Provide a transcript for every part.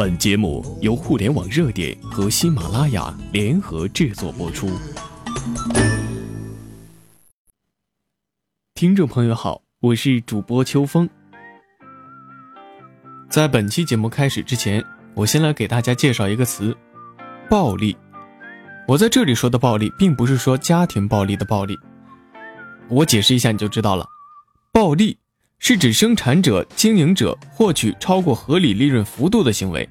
本节目由互联网热点和喜马拉雅联合制作播出。听众朋友好，我是主播秋风。在本期节目开始之前，我先来给大家介绍一个词：暴力。我在这里说的暴力，并不是说家庭暴力的暴力。我解释一下你就知道了。暴力是指生产者、经营者获取超过合理利润幅度的行为。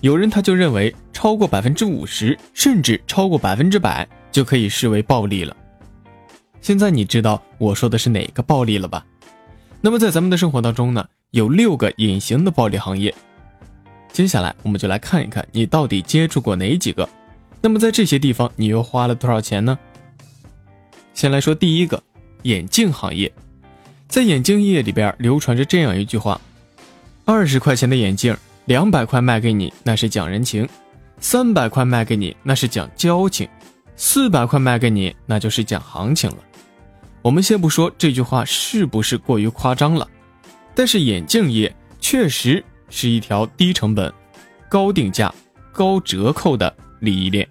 有人他就认为超过百分之五十，甚至超过百分之百就可以视为暴利了。现在你知道我说的是哪个暴利了吧？那么在咱们的生活当中呢，有六个隐形的暴利行业。接下来我们就来看一看你到底接触过哪几个。那么在这些地方，你又花了多少钱呢？先来说第一个，眼镜行业，在眼镜业里边流传着这样一句话：二十块钱的眼镜，两百块卖给你，那是讲人情；三百块卖给你，那是讲交情；四百块卖给你，那就是讲行情了。我们先不说这句话是不是过于夸张了，但是眼镜业确实是一条低成本、高定价、高折扣的。利益链，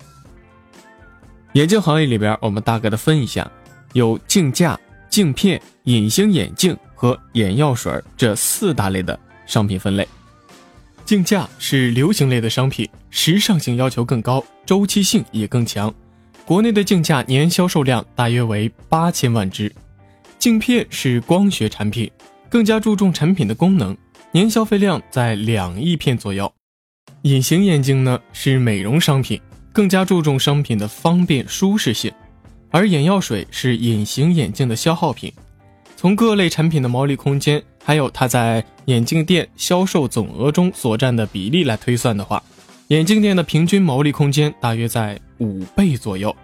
眼镜行业里边，我们大概的分一下，有镜架、镜片、隐形眼镜和眼药水这四大类的商品分类。镜架是流行类的商品，时尚性要求更高，周期性也更强。国内的镜架年销售量大约为八千万只。镜片是光学产品，更加注重产品的功能，年消费量在两亿片左右。隐形眼镜呢是美容商品，更加注重商品的方便舒适性，而眼药水是隐形眼镜的消耗品。从各类产品的毛利空间，还有它在眼镜店销售总额中所占的比例来推算的话，眼镜店的平均毛利空间大约在五倍左右。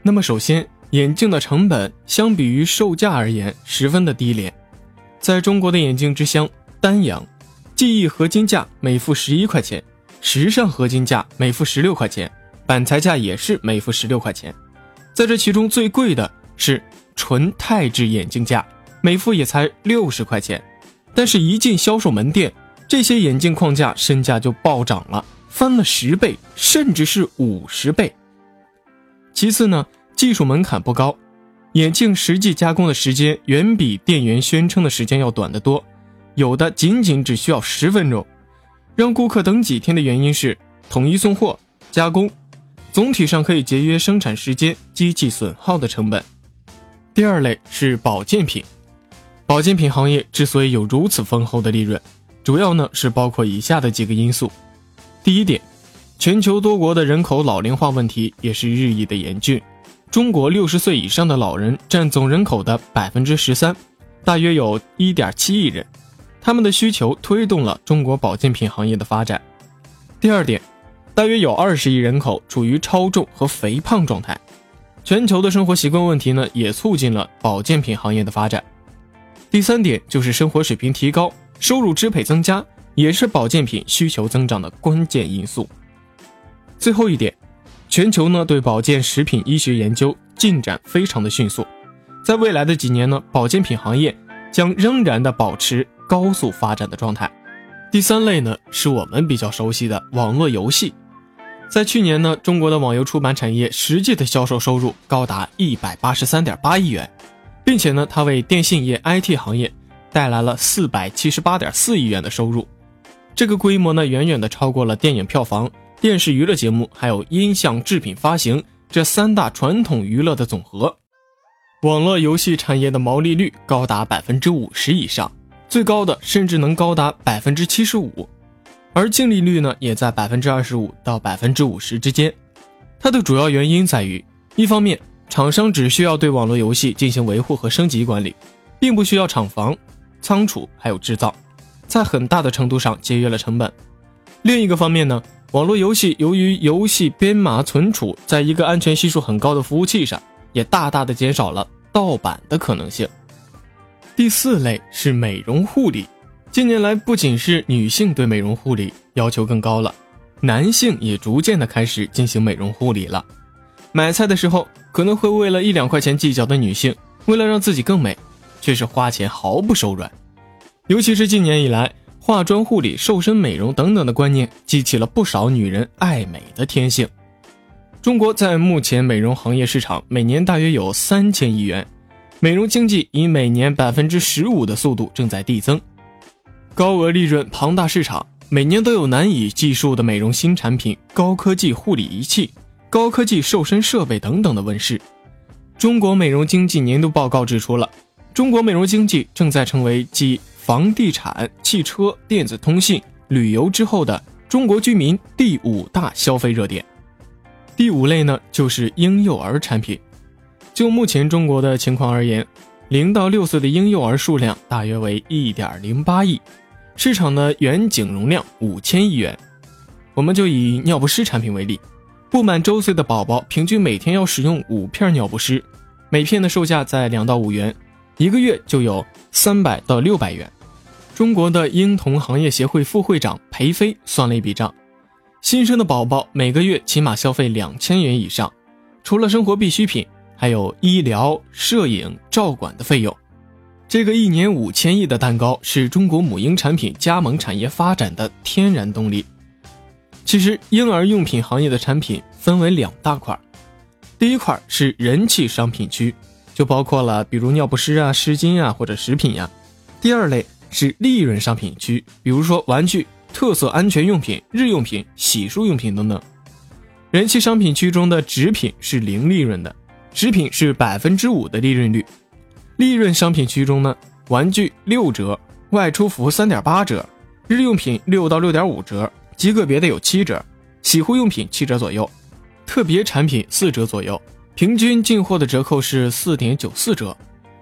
那么首先，眼镜的成本相比于售价而言十分的低廉，在中国的眼镜之乡丹阳，记忆合金价每副十一块钱。时尚合金价每副十六块钱，板材价也是每副十六块钱。在这其中最贵的是纯钛制眼镜架，每副也才六十块钱。但是，一进销售门店，这些眼镜框架身价就暴涨了，翻了十倍，甚至是五十倍。其次呢，技术门槛不高，眼镜实际加工的时间远比店员宣称的时间要短得多，有的仅仅只需要十分钟。让顾客等几天的原因是统一送货、加工，总体上可以节约生产时间、机器损耗的成本。第二类是保健品，保健品行业之所以有如此丰厚的利润，主要呢是包括以下的几个因素。第一点，全球多国的人口老龄化问题也是日益的严峻，中国六十岁以上的老人占总人口的百分之十三，大约有一点七亿人。他们的需求推动了中国保健品行业的发展。第二点，大约有二十亿人口处于超重和肥胖状态，全球的生活习惯问题呢，也促进了保健品行业的发展。第三点就是生活水平提高，收入支配增加，也是保健品需求增长的关键因素。最后一点，全球呢对保健食品医学研究进展非常的迅速，在未来的几年呢，保健品行业将仍然的保持。高速发展的状态。第三类呢，是我们比较熟悉的网络游戏。在去年呢，中国的网游出版产业实际的销售收入高达一百八十三点八亿元，并且呢，它为电信业 IT 行业带来了四百七十八点四亿元的收入。这个规模呢，远远的超过了电影票房、电视娱乐节目还有音像制品发行这三大传统娱乐的总和。网络游戏产业的毛利率高达百分之五十以上。最高的甚至能高达百分之七十五，而净利率呢也在百分之二十五到百分之五十之间。它的主要原因在于，一方面，厂商只需要对网络游戏进行维护和升级管理，并不需要厂房、仓储还有制造，在很大的程度上节约了成本；另一个方面呢，网络游戏由于游戏编码存储在一个安全系数很高的服务器上，也大大的减少了盗版的可能性。第四类是美容护理，近年来不仅是女性对美容护理要求更高了，男性也逐渐的开始进行美容护理了。买菜的时候可能会为了一两块钱计较的女性，为了让自己更美，却是花钱毫不手软。尤其是近年以来，化妆护理、瘦身美容等等的观念，激起了不少女人爱美的天性。中国在目前美容行业市场每年大约有三千亿元，美容经济以每年百分之十五的速度正在递增，高额利润、庞大市场，每年都有难以计数的美容新产品、高科技护理仪器、高科技瘦身设备等等的问世。中国美容经济年度报告指出了，中国美容经济正在成为继房地产、汽车、电子通信、旅游之后的中国居民第五大消费热点。第五类呢，就是婴幼儿产品。就目前中国的情况而言，零到六岁的婴幼儿数量大约为一点零八亿，市场的远景容量五千亿元。我们就以尿不湿产品为例，不满周岁的宝宝平均每天要使用五片尿不湿，每片的售价在两到五元，一个月就有三百到六百元。中国的婴童行业协会副会长裴飞算了一笔账。新生的宝宝每个月起码消费两千元以上，除了生活必需品，还有医疗、摄影、照管的费用。这个一年五千亿的蛋糕是中国母婴产品加盟产业发展的天然动力。其实，婴儿用品行业的产品分为两大块，第一块是人气商品区，就包括了比如尿不湿啊、湿巾啊或者食品呀；第二类是利润商品区，比如说玩具。特色安全用品、日用品、洗漱用品等等，人气商品区中的纸品是零利润的，食品是百分之五的利润率。利润商品区中呢，玩具六折，外出服三点八折，日用品六到六点五折，极个别的有七折，洗护用品七折左右，特别产品四折左右，平均进货的折扣是四点九四折，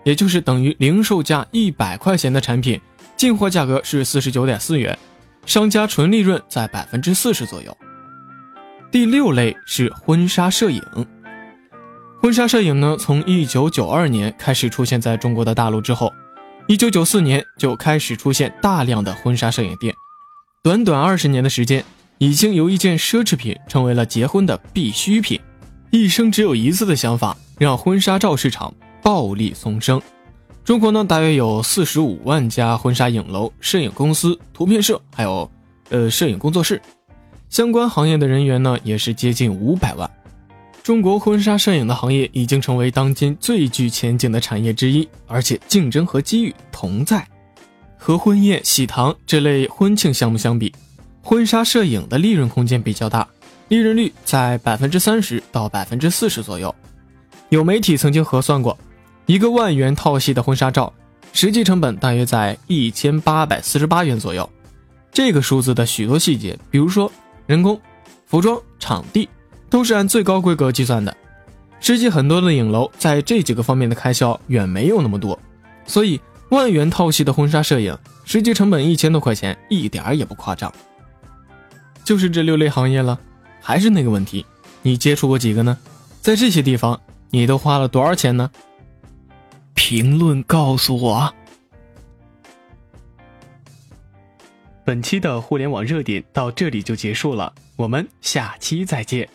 也就是等于零售价一百块钱的产品，进货价格是四十九点四元。商家纯利润在百分之四十左右。第六类是婚纱摄影。婚纱摄影呢，从一九九二年开始出现在中国的大陆之后，一九九四年就开始出现大量的婚纱摄影店。短短二十年的时间，已经由一件奢侈品成为了结婚的必需品。一生只有一次的想法，让婚纱照市场暴利丛生。中国呢，大约有四十五万家婚纱影楼、摄影公司、图片社，还有，呃，摄影工作室，相关行业的人员呢，也是接近五百万。中国婚纱摄影的行业已经成为当今最具前景的产业之一，而且竞争和机遇同在。和婚宴、喜糖这类婚庆项目相比，婚纱摄影的利润空间比较大，利润率在百分之三十到百分之四十左右。有媒体曾经核算过。一个万元套系的婚纱照，实际成本大约在一千八百四十八元左右。这个数字的许多细节，比如说人工、服装、场地，都是按最高规格计算的。实际很多的影楼在这几个方面的开销远没有那么多，所以万元套系的婚纱摄影，实际成本一千多块钱，一点儿也不夸张。就是这六类行业了，还是那个问题，你接触过几个呢？在这些地方，你都花了多少钱呢？评论告诉我。本期的互联网热点到这里就结束了，我们下期再见。